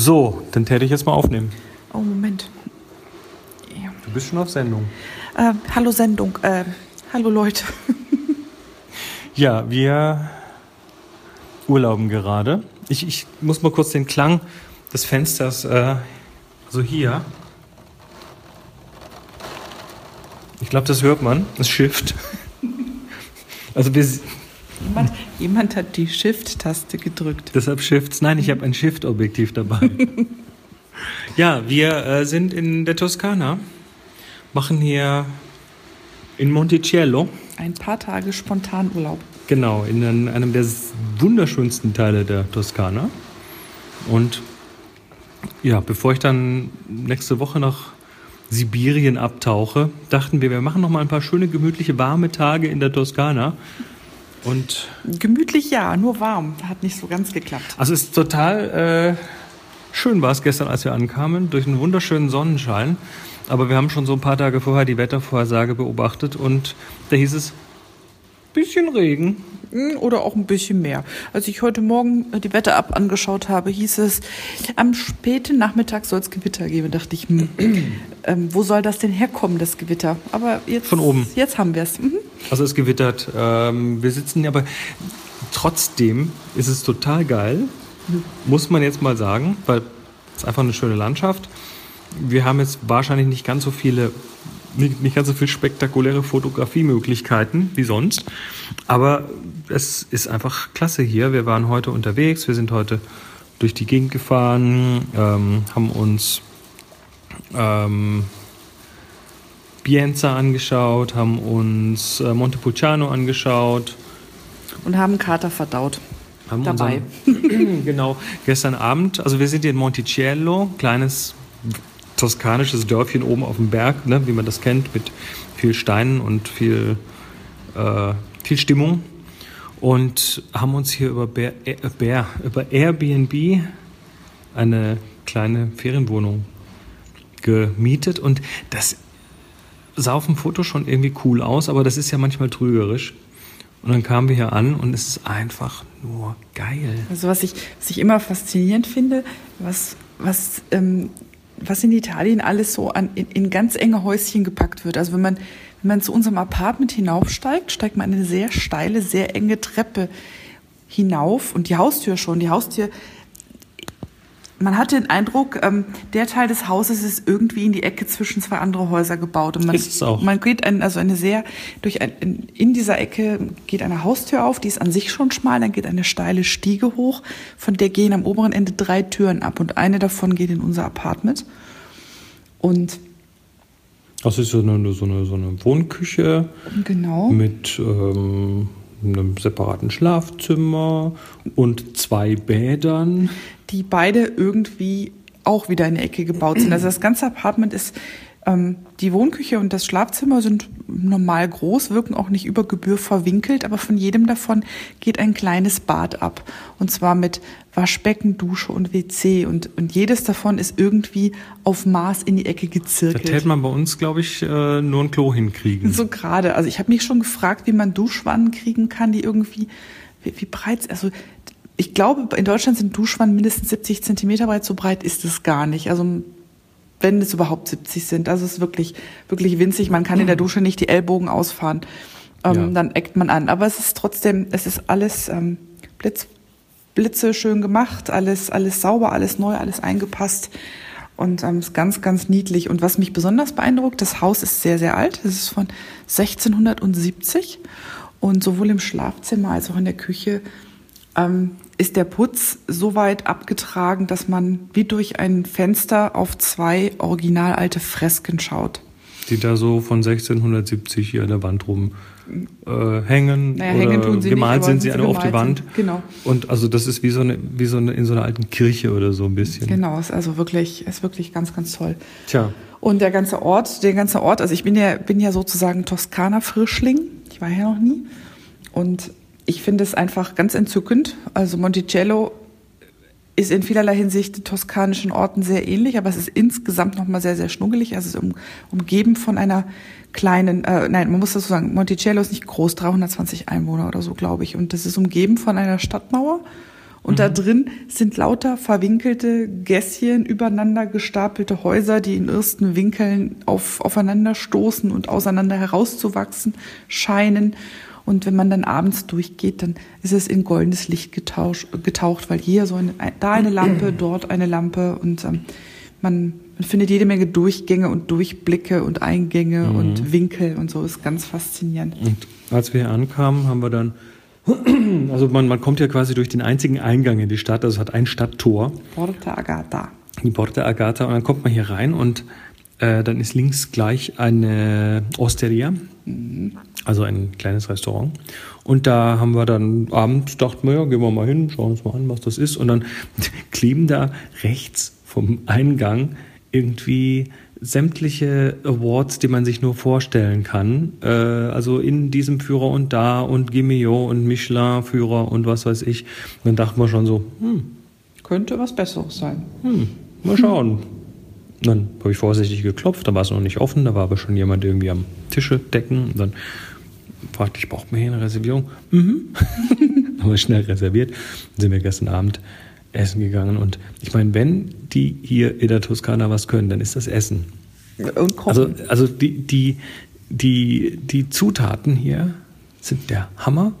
So, dann täte ich jetzt mal aufnehmen. Oh, Moment. Ja. Du bist schon auf Sendung. Äh, hallo Sendung. Äh, hallo Leute. ja, wir urlauben gerade. Ich, ich muss mal kurz den Klang des Fensters, äh, also hier. Ich glaube, das hört man, das Shift. Also wir, Jemand, jemand hat die Shift-Taste gedrückt. Deshalb Shifts. Nein, ich habe ein Shift-Objektiv dabei. ja, wir äh, sind in der Toskana, machen hier in Monticello. Ein paar Tage Spontanurlaub. Genau, in einem der wunderschönsten Teile der Toskana. Und ja, bevor ich dann nächste Woche nach Sibirien abtauche, dachten wir, wir machen noch mal ein paar schöne, gemütliche, warme Tage in der Toskana. Und Gemütlich ja, nur warm. Hat nicht so ganz geklappt. Also es ist total äh, schön war es gestern, als wir ankamen, durch einen wunderschönen Sonnenschein. Aber wir haben schon so ein paar Tage vorher die Wettervorhersage beobachtet und da hieß es, bisschen Regen. Hm, oder auch ein bisschen mehr. Als ich heute Morgen die Wetter-App angeschaut habe, hieß es, am späten Nachmittag soll es Gewitter geben. Dachte ich, hm, ähm, wo soll das denn herkommen, das Gewitter? Aber jetzt, Von oben. jetzt haben wir es. Mhm. Also es gewittert. Ähm, wir sitzen aber trotzdem ist es total geil, muss man jetzt mal sagen, weil es einfach eine schöne Landschaft. Wir haben jetzt wahrscheinlich nicht ganz so viele nicht, nicht ganz so viel spektakuläre Fotografiemöglichkeiten wie sonst. Aber es ist einfach klasse hier. Wir waren heute unterwegs, wir sind heute durch die Gegend gefahren, ähm, haben uns ähm, Bienza angeschaut, haben uns äh, Montepulciano angeschaut. Und haben Kater verdaut. Haben dabei. Unseren, genau, gestern Abend, also wir sind hier in Monticello, kleines toskanisches Dörfchen oben auf dem Berg, ne, wie man das kennt, mit viel Steinen und viel, äh, viel Stimmung. Und haben uns hier über, Bär, äh, Bär, über Airbnb eine kleine Ferienwohnung gemietet. Und das sah auf dem Foto schon irgendwie cool aus, aber das ist ja manchmal trügerisch. Und dann kamen wir hier an und es ist einfach nur geil. Also was ich, was ich immer faszinierend finde, was, was ähm, was in Italien alles so an, in, in, ganz enge Häuschen gepackt wird. Also wenn man, wenn man zu unserem Apartment hinaufsteigt, steigt man eine sehr steile, sehr enge Treppe hinauf und die Haustür schon. Die Haustür man hat den Eindruck, ähm, der Teil des Hauses ist irgendwie in die Ecke zwischen zwei andere Häuser gebaut. Und man, ist es auch. Man geht ein, also eine sehr, durch ein, in dieser Ecke geht eine Haustür auf, die ist an sich schon schmal, dann geht eine steile Stiege hoch, von der gehen am oberen Ende drei Türen ab und eine davon geht in unser Apartment. Und das ist so eine, so eine, so eine Wohnküche. Genau. Mit ähm, einem separaten Schlafzimmer und zwei Bädern die beide irgendwie auch wieder in die Ecke gebaut sind. Also das ganze Apartment ist, die Wohnküche und das Schlafzimmer sind normal groß, wirken auch nicht über Gebühr verwinkelt, aber von jedem davon geht ein kleines Bad ab. Und zwar mit Waschbecken, Dusche und WC. Und, und jedes davon ist irgendwie auf Maß in die Ecke gezirkelt. Da hätte man bei uns, glaube ich, äh, nur ein Klo hinkriegen. So gerade. Also ich habe mich schon gefragt, wie man Duschwannen kriegen kann, die irgendwie wie, wie breit, also ich glaube, in Deutschland sind Duschwannen mindestens 70 Zentimeter breit. So breit ist es gar nicht. Also wenn es überhaupt 70 sind. Also es ist wirklich, wirklich winzig. Man kann in der Dusche nicht die Ellbogen ausfahren. Ähm, ja. Dann eckt man an. Aber es ist trotzdem, es ist alles ähm, Blitz, Blitze schön gemacht, alles, alles sauber, alles neu, alles eingepasst. Und ähm, ist ganz, ganz niedlich. Und was mich besonders beeindruckt, das Haus ist sehr, sehr alt. Es ist von 1670. Und sowohl im Schlafzimmer als auch in der Küche ähm, ist der Putz so weit abgetragen, dass man wie durch ein Fenster auf zwei original alte Fresken schaut. Die da so von 1670 hier an der Wand rum äh, hängen naja, oder hängen tun sie gemalt nicht, sind sie alle auf die Wand. Sind. Genau. Und also das ist wie so eine wie so eine in so einer alten Kirche oder so ein bisschen. Genau, ist also wirklich ist wirklich ganz ganz toll. Tja. Und der ganze Ort, der ganze Ort, also ich bin ja bin ja sozusagen Toskana Frischling. Ich war ja noch nie und ich finde es einfach ganz entzückend. Also Monticello ist in vielerlei Hinsicht den toskanischen Orten sehr ähnlich, aber es ist insgesamt nochmal sehr, sehr schnuggelig. Also es ist um, umgeben von einer kleinen, äh, nein, man muss das so sagen, Monticello ist nicht groß, 320 Einwohner oder so, glaube ich. Und das ist umgeben von einer Stadtmauer Und mhm. da drin sind lauter verwinkelte Gässchen, übereinander gestapelte Häuser, die in ersten Winkeln auf, aufeinander stoßen und auseinander herauszuwachsen scheinen. Und wenn man dann abends durchgeht, dann ist es in goldenes Licht getauscht, getaucht, weil hier so eine, da eine Lampe, dort eine Lampe und ähm, man, man findet jede Menge Durchgänge und Durchblicke und Eingänge mhm. und Winkel und so ist ganz faszinierend. Und als wir hier ankamen, haben wir dann also man, man kommt ja quasi durch den einzigen Eingang in die Stadt, also es hat ein Stadttor. Porta Agata. Die Porta Agata und dann kommt man hier rein und äh, dann ist links gleich eine Osteria, mhm. Also ein kleines Restaurant. Und da haben wir dann abends gedacht, ja, gehen wir mal hin, schauen uns mal an, was das ist. Und dann kleben da rechts vom Eingang irgendwie sämtliche Awards, die man sich nur vorstellen kann. Äh, also in diesem Führer und da und Gimeo und Michelin-Führer und was weiß ich. Und dann dachten wir schon so, hm. Könnte was Besseres sein. Hm, mal schauen. Dann habe ich vorsichtig geklopft, da war es noch nicht offen, da war aber schon jemand irgendwie am Tische decken. Und dann fragte ich, braucht man hier eine Reservierung? Mhm. haben wir schnell reserviert. Dann sind wir gestern Abend essen gegangen. Und ich meine, wenn die hier in der Toskana was können, dann ist das Essen. Und kochen. Also, also die, die, die, die Zutaten hier sind der Hammer.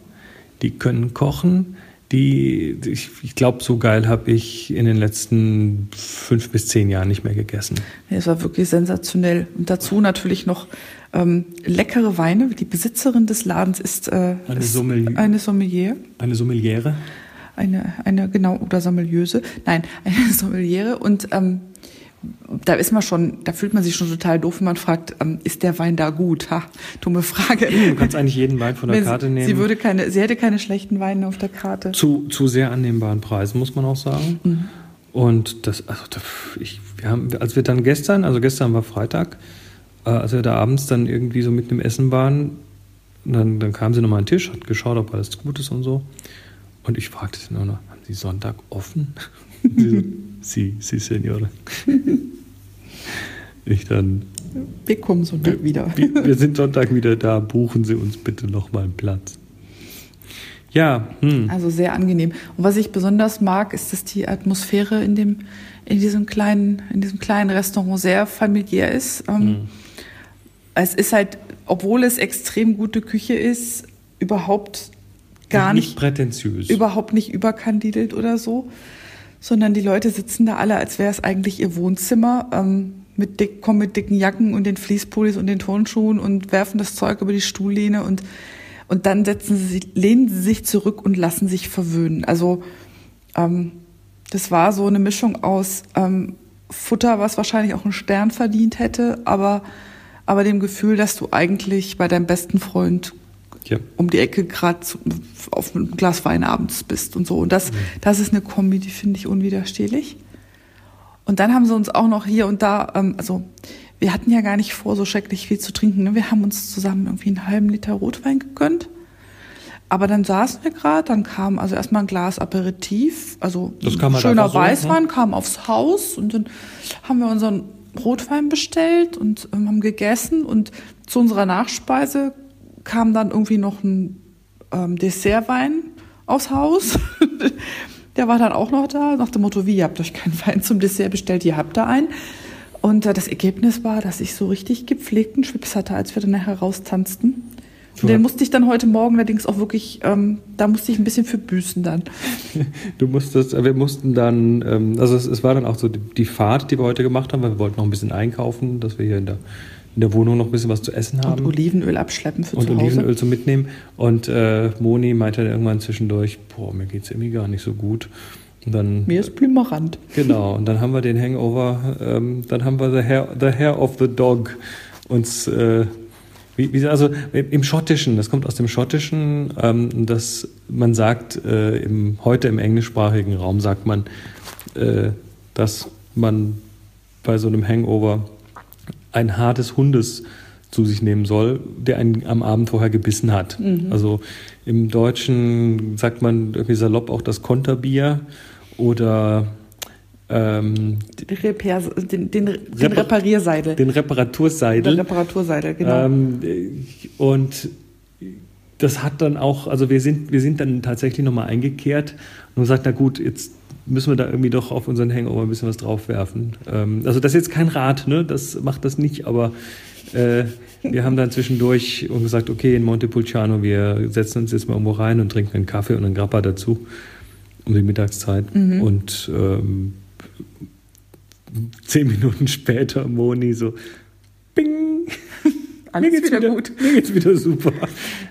Die können kochen. Die, ich, ich glaube, so geil habe ich in den letzten fünf bis zehn Jahren nicht mehr gegessen. es war wirklich sensationell. Und dazu natürlich noch ähm, leckere Weine. Die Besitzerin des Ladens ist, äh, eine, ist Sommelier. eine Sommelier. Eine Sommeliere eine, eine genau, oder Sommeliöse, nein, eine Sommeliere und ähm, da ist man schon, da fühlt man sich schon total doof, wenn man fragt, ähm, ist der Wein da gut? Ha, dumme Frage. Du kannst eigentlich jeden Wein von der Karte sie, nehmen. Sie würde keine, sie hätte keine schlechten Weine auf der Karte. Zu, zu sehr annehmbaren Preisen, muss man auch sagen. Mhm. Und das, also ich, wir haben, als wir dann gestern, also gestern war Freitag, äh, als wir da abends dann irgendwie so mit dem Essen waren, dann, dann kam sie nochmal an den Tisch, hat geschaut, ob alles gut ist und so. Und ich fragte sie nur noch, haben Sie Sonntag offen? Sie, sie, Senore. ich dann. Wir kommen Sonntag wieder. wir, wir sind Sonntag wieder da. Buchen Sie uns bitte nochmal einen Platz. Ja. Hm. Also sehr angenehm. Und was ich besonders mag, ist, dass die Atmosphäre in dem, in diesem kleinen, in diesem kleinen Restaurant sehr familiär ist. Ähm, hm. Es ist halt, obwohl es extrem gute Küche ist, überhaupt gar nicht, nicht prätentiös. Überhaupt nicht überkandidelt oder so, sondern die Leute sitzen da alle, als wäre es eigentlich ihr Wohnzimmer, ähm, mit dick, kommen mit dicken Jacken und den Fließpullis und den Turnschuhen und werfen das Zeug über die Stuhllehne und, und dann setzen sie, lehnen sie sich zurück und lassen sich verwöhnen. Also, ähm, das war so eine Mischung aus ähm, Futter, was wahrscheinlich auch einen Stern verdient hätte, aber, aber dem Gefühl, dass du eigentlich bei deinem besten Freund ja. um die Ecke gerade auf ein Glas Wein abends bist und so. Und das, mhm. das ist eine Kombi, die finde ich unwiderstehlich. Und dann haben sie uns auch noch hier und da, ähm, also wir hatten ja gar nicht vor, so schrecklich viel zu trinken. Ne? Wir haben uns zusammen irgendwie einen halben Liter Rotwein gegönnt. Aber dann saßen wir gerade, dann kam also erstmal ein Glas Aperitif, also halt schöner so, Weißwein, ne? kam aufs Haus und dann haben wir unseren Rotwein bestellt und ähm, haben gegessen und zu unserer Nachspeise kam dann irgendwie noch ein ähm, Dessertwein aufs Haus. Der war dann auch noch da, nach dem Motto, wie, ihr habt euch keinen Wein zum Dessert bestellt, ihr habt da einen. Und äh, das Ergebnis war, dass ich so richtig gepflegten Schwips hatte, als wir dann nachher raustanzten. Und den musste ich dann heute Morgen allerdings auch wirklich, ähm, da musste ich ein bisschen für büßen dann. Du musstest, wir mussten dann, ähm, also es, es, war dann auch so die, die Fahrt, die wir heute gemacht haben, weil wir wollten noch ein bisschen einkaufen, dass wir hier in der in der Wohnung noch ein bisschen was zu essen haben. Und Olivenöl abschleppen für und zu Hause. Und Olivenöl zum Mitnehmen. Und äh, Moni meinte dann irgendwann zwischendurch, boah, mir geht es irgendwie gar nicht so gut. Und dann, mir ist Blümerand. Genau, und dann haben wir den Hangover, ähm, dann haben wir The Hair, the hair of the Dog uns, äh, wie, wie, also im Schottischen, das kommt aus dem Schottischen, ähm, dass man sagt, äh, im, heute im englischsprachigen Raum sagt man, äh, dass man bei so einem Hangover ein Haar des Hundes zu sich nehmen soll, der einen am Abend vorher gebissen hat. Mhm. Also im Deutschen sagt man irgendwie salopp auch das Konterbier oder ähm, Repair, den, den, den Reparierseidel. Den Reparaturseidel. Den Reparaturseidel, genau. Ähm, und das hat dann auch, also wir sind, wir sind dann tatsächlich nochmal eingekehrt und gesagt, na gut, jetzt müssen wir da irgendwie doch auf unseren Hangover ein bisschen was draufwerfen. Ähm, also das ist jetzt kein Rat, ne? das macht das nicht, aber äh, wir haben dann zwischendurch und gesagt, okay, in Montepulciano, wir setzen uns jetzt mal irgendwo rein und trinken einen Kaffee und einen Grappa dazu um die Mittagszeit. Mhm. Und ähm, zehn Minuten später Moni so, bing, alles mir geht's wieder, wieder, gut. Mir geht's wieder super.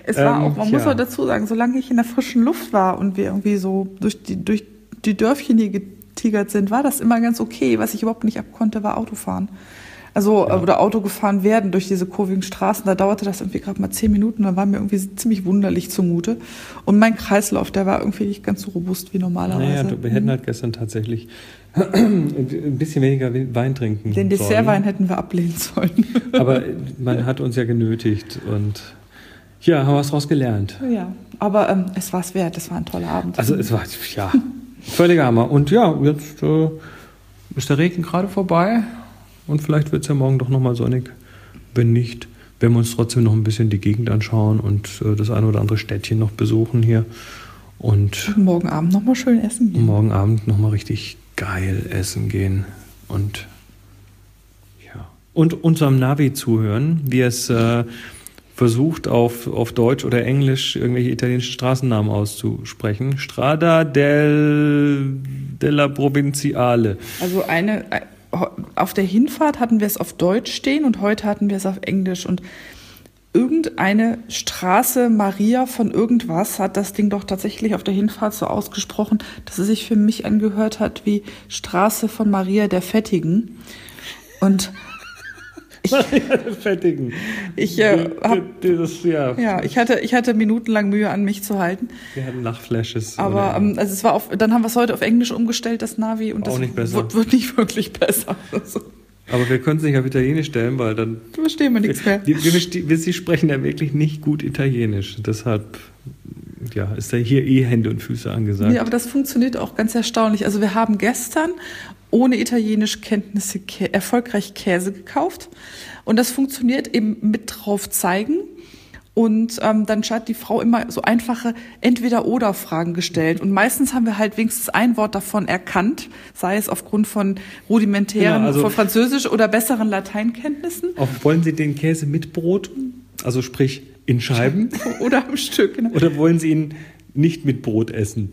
Es war ähm, auch, man ja. muss auch dazu sagen, solange ich in der frischen Luft war und wir irgendwie so durch die, durch die Dörfchen hier getigert sind, war das immer ganz okay. Was ich überhaupt nicht abkonnte, war Autofahren. Also, ja. oder Auto gefahren werden durch diese kurvigen Straßen. Da dauerte das irgendwie gerade mal zehn Minuten. Da war mir irgendwie ziemlich wunderlich zumute. Und mein Kreislauf, der war irgendwie nicht ganz so robust wie normalerweise. Naja, wir hätten halt gestern tatsächlich ein bisschen weniger Wein trinken Den Dessertwein hätten wir ablehnen sollen. Aber man hat uns ja genötigt und ja, haben wir was draus gelernt. Ja, aber ähm, es war es wert. Es war ein toller Abend. Also es war, ja, völliger Hammer. Und ja, jetzt äh, ist der Regen gerade vorbei und vielleicht wird es ja morgen doch nochmal sonnig. Wenn nicht, werden wir uns trotzdem noch ein bisschen die Gegend anschauen und äh, das eine oder andere Städtchen noch besuchen hier. Und, und morgen Abend nochmal schön essen gehen. Morgen Abend nochmal richtig geil essen gehen. Und ja. Und unserem Navi zuhören, wie es äh, versucht, auf, auf Deutsch oder Englisch irgendwelche italienischen Straßennamen auszusprechen. Strada del, della Provinciale. Also eine, auf der Hinfahrt hatten wir es auf Deutsch stehen und heute hatten wir es auf Englisch. Und irgendeine Straße Maria von irgendwas hat das Ding doch tatsächlich auf der Hinfahrt so ausgesprochen, dass es sich für mich angehört hat wie Straße von Maria der Fettigen. Und Fettigen. Ich, äh, hab, das, ja. ja, ich hatte, ich hatte minutenlang Mühe an mich zu halten. Wir hatten Lachflashes. Aber ähm, also es war auf, dann haben wir es heute auf Englisch umgestellt, das Navi, und Auch das nicht besser. Wird, wird nicht wirklich besser. Also. Aber wir können es nicht auf Italienisch stellen, weil dann. Verstehen wir nichts mehr. Wir, wir, wir, Sie sprechen ja wirklich nicht gut Italienisch. Deshalb ja, ist da hier eh Hände und Füße angesagt. Nee, aber das funktioniert auch ganz erstaunlich. Also wir haben gestern ohne italienische Kenntnisse kä erfolgreich Käse gekauft. Und das funktioniert eben mit drauf zeigen. Und ähm, dann hat die Frau immer so einfache Entweder-Oder-Fragen gestellt. Und meistens haben wir halt wenigstens ein Wort davon erkannt, sei es aufgrund von rudimentären, genau, also von Französisch oder besseren Lateinkenntnissen. Auch wollen Sie den Käse mit Brot, also sprich in Scheiben? oder am Stück. Genau. Oder wollen Sie ihn nicht mit Brot essen?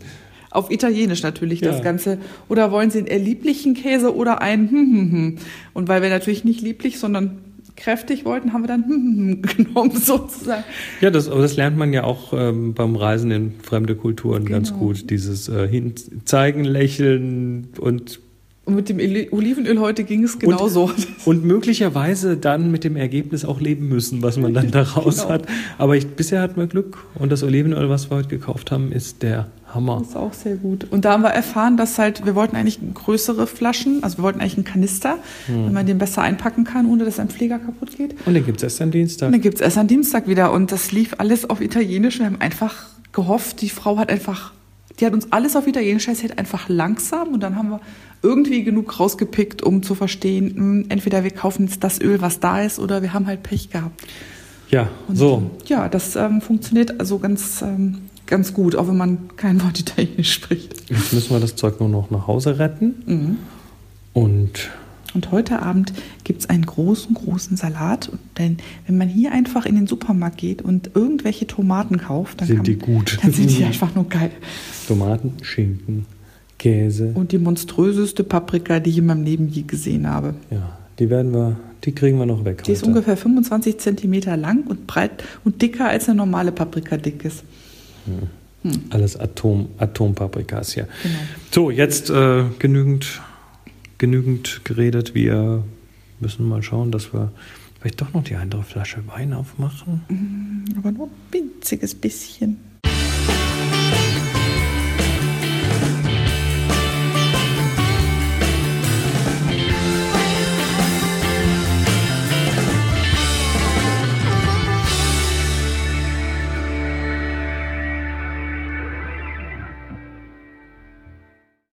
Auf Italienisch natürlich ja. das Ganze. Oder wollen Sie einen eher lieblichen Käse oder einen hm, hm, hm. Und weil wir natürlich nicht lieblich, sondern kräftig wollten, haben wir dann hm, genommen sozusagen. Ja, das, aber das lernt man ja auch ähm, beim Reisen in fremde Kulturen genau. ganz gut. Dieses äh, Hinzeigen, Lächeln und und mit dem Olivenöl heute ging es genauso. Und, und, möglicherweise dann mit dem Ergebnis auch leben müssen, was man dann daraus genau. hat. Aber ich, bisher hatten wir Glück. Und das Olivenöl, was wir heute gekauft haben, ist der Hammer. Das ist auch sehr gut. Und da haben wir erfahren, dass halt, wir wollten eigentlich größere Flaschen, also wir wollten eigentlich einen Kanister, hm. wenn man den besser einpacken kann, ohne dass ein Pfleger kaputt geht. Und den gibt es erst am Dienstag. Und den gibt es erst am Dienstag wieder. Und das lief alles auf Italienisch. Wir haben einfach gehofft, die Frau hat einfach, die hat uns alles auf Italienisch erzählt, einfach langsam. Und dann haben wir irgendwie genug rausgepickt, um zu verstehen, mh, hm, entweder wir kaufen jetzt das Öl, was da ist, oder wir haben halt Pech gehabt. Ja, Und, so. Ja, das ähm, funktioniert also ganz, ähm, ganz gut, auch wenn man kein Wort Italienisch spricht. Jetzt müssen wir das Zeug nur noch nach Hause retten. Mhm. Und und heute Abend gibt es einen großen, großen Salat. Denn wenn man hier einfach in den Supermarkt geht und irgendwelche Tomaten kauft, dann, sind die gut. dann sind die einfach nur geil. Tomaten, Schinken, Käse. Und die monströseste Paprika, die ich in meinem Leben je gesehen habe. Ja, die werden wir, die kriegen wir noch weg. Die heute. ist ungefähr 25 Zentimeter lang und breit und dicker als eine normale Paprika dick ist. Hm. Hm. Alles Atom, Atompaprikas hier. Genau. So, jetzt äh, genügend, genügend geredet. Wir müssen mal schauen, dass wir vielleicht doch noch die andere Flasche Wein aufmachen. Mm, aber nur ein winziges bisschen.